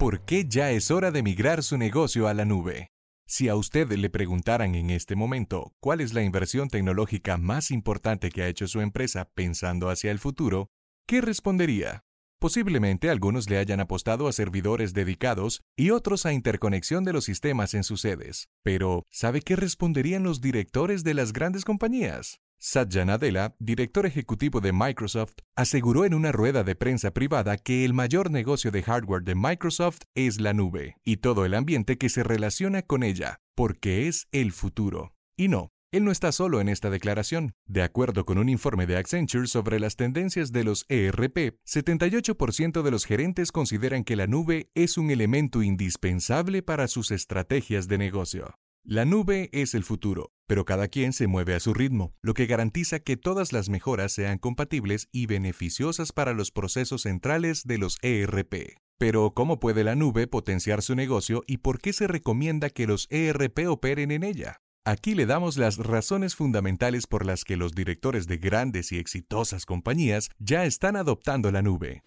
¿Por qué ya es hora de migrar su negocio a la nube? Si a usted le preguntaran en este momento cuál es la inversión tecnológica más importante que ha hecho su empresa pensando hacia el futuro, ¿qué respondería? Posiblemente algunos le hayan apostado a servidores dedicados y otros a interconexión de los sistemas en sus sedes. Pero, ¿sabe qué responderían los directores de las grandes compañías? Satya Nadella, director ejecutivo de Microsoft, aseguró en una rueda de prensa privada que el mayor negocio de hardware de Microsoft es la nube y todo el ambiente que se relaciona con ella, porque es el futuro. Y no, él no está solo en esta declaración. De acuerdo con un informe de Accenture sobre las tendencias de los ERP, 78% de los gerentes consideran que la nube es un elemento indispensable para sus estrategias de negocio. La nube es el futuro, pero cada quien se mueve a su ritmo, lo que garantiza que todas las mejoras sean compatibles y beneficiosas para los procesos centrales de los ERP. Pero, ¿cómo puede la nube potenciar su negocio y por qué se recomienda que los ERP operen en ella? Aquí le damos las razones fundamentales por las que los directores de grandes y exitosas compañías ya están adoptando la nube.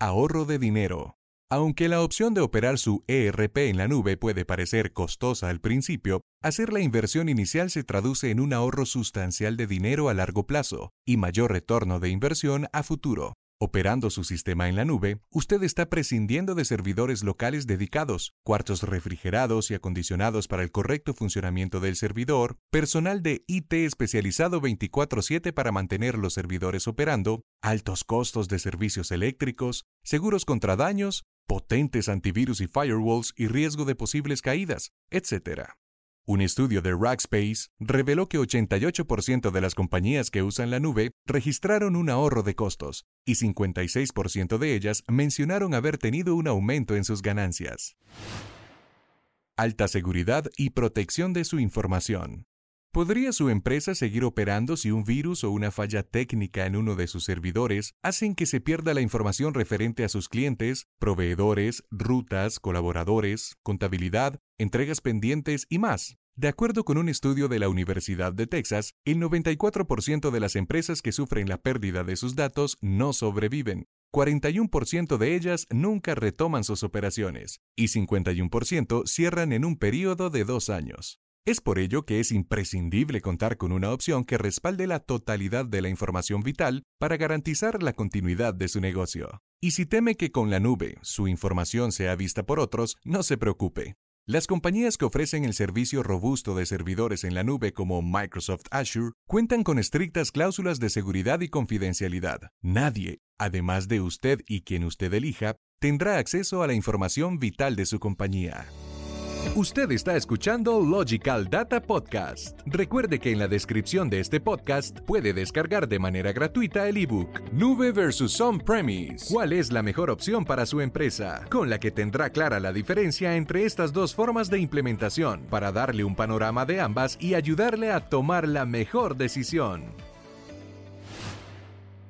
Ahorro de dinero. Aunque la opción de operar su ERP en la nube puede parecer costosa al principio, hacer la inversión inicial se traduce en un ahorro sustancial de dinero a largo plazo y mayor retorno de inversión a futuro. Operando su sistema en la nube, usted está prescindiendo de servidores locales dedicados, cuartos refrigerados y acondicionados para el correcto funcionamiento del servidor, personal de IT especializado 24/7 para mantener los servidores operando, altos costos de servicios eléctricos, seguros contra daños, potentes antivirus y firewalls y riesgo de posibles caídas, etc. Un estudio de Rackspace reveló que 88% de las compañías que usan la nube registraron un ahorro de costos y 56% de ellas mencionaron haber tenido un aumento en sus ganancias. Alta seguridad y protección de su información. ¿Podría su empresa seguir operando si un virus o una falla técnica en uno de sus servidores hacen que se pierda la información referente a sus clientes, proveedores, rutas, colaboradores, contabilidad, entregas pendientes y más? De acuerdo con un estudio de la Universidad de Texas, el 94% de las empresas que sufren la pérdida de sus datos no sobreviven. 41% de ellas nunca retoman sus operaciones y 51% cierran en un periodo de dos años. Es por ello que es imprescindible contar con una opción que respalde la totalidad de la información vital para garantizar la continuidad de su negocio. Y si teme que con la nube su información sea vista por otros, no se preocupe. Las compañías que ofrecen el servicio robusto de servidores en la nube como Microsoft Azure cuentan con estrictas cláusulas de seguridad y confidencialidad. Nadie, además de usted y quien usted elija, tendrá acceso a la información vital de su compañía. Usted está escuchando Logical Data Podcast. Recuerde que en la descripción de este podcast puede descargar de manera gratuita el ebook Nube versus On-Premise. ¿Cuál es la mejor opción para su empresa? Con la que tendrá clara la diferencia entre estas dos formas de implementación para darle un panorama de ambas y ayudarle a tomar la mejor decisión.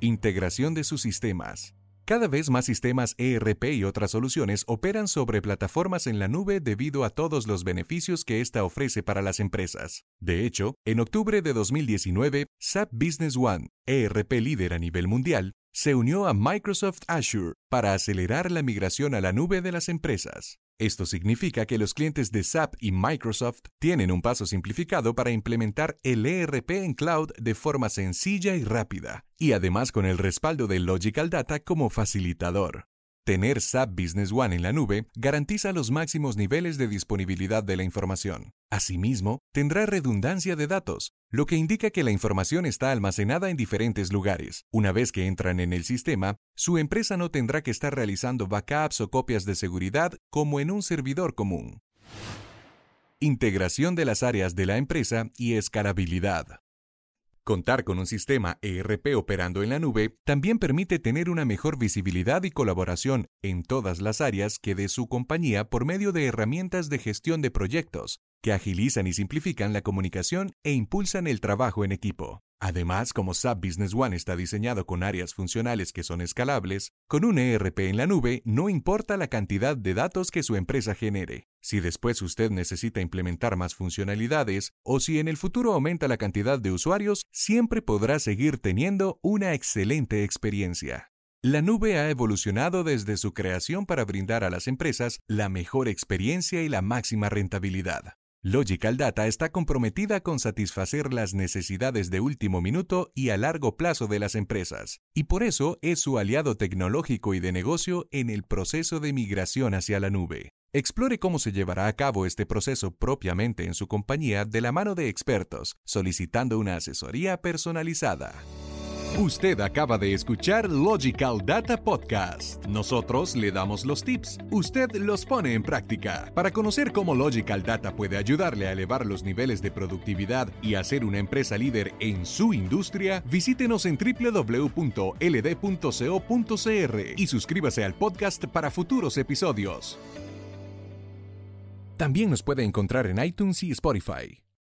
Integración de sus sistemas. Cada vez más sistemas ERP y otras soluciones operan sobre plataformas en la nube debido a todos los beneficios que ésta ofrece para las empresas. De hecho, en octubre de 2019, SAP Business One, ERP líder a nivel mundial, se unió a Microsoft Azure para acelerar la migración a la nube de las empresas. Esto significa que los clientes de SAP y Microsoft tienen un paso simplificado para implementar el ERP en cloud de forma sencilla y rápida, y además con el respaldo de Logical Data como facilitador. Tener SAP Business One en la nube garantiza los máximos niveles de disponibilidad de la información. Asimismo, tendrá redundancia de datos, lo que indica que la información está almacenada en diferentes lugares. Una vez que entran en el sistema, su empresa no tendrá que estar realizando backups o copias de seguridad como en un servidor común. Integración de las áreas de la empresa y escalabilidad. Contar con un sistema ERP operando en la nube también permite tener una mejor visibilidad y colaboración en todas las áreas que de su compañía por medio de herramientas de gestión de proyectos, que agilizan y simplifican la comunicación e impulsan el trabajo en equipo. Además, como SAP Business One está diseñado con áreas funcionales que son escalables, con un ERP en la nube no importa la cantidad de datos que su empresa genere. Si después usted necesita implementar más funcionalidades o si en el futuro aumenta la cantidad de usuarios, siempre podrá seguir teniendo una excelente experiencia. La nube ha evolucionado desde su creación para brindar a las empresas la mejor experiencia y la máxima rentabilidad. Logical Data está comprometida con satisfacer las necesidades de último minuto y a largo plazo de las empresas, y por eso es su aliado tecnológico y de negocio en el proceso de migración hacia la nube. Explore cómo se llevará a cabo este proceso propiamente en su compañía de la mano de expertos, solicitando una asesoría personalizada. Usted acaba de escuchar Logical Data Podcast. Nosotros le damos los tips, usted los pone en práctica. Para conocer cómo Logical Data puede ayudarle a elevar los niveles de productividad y hacer una empresa líder en su industria, visítenos en www.ld.co.cr y suscríbase al podcast para futuros episodios. También nos puede encontrar en iTunes y Spotify.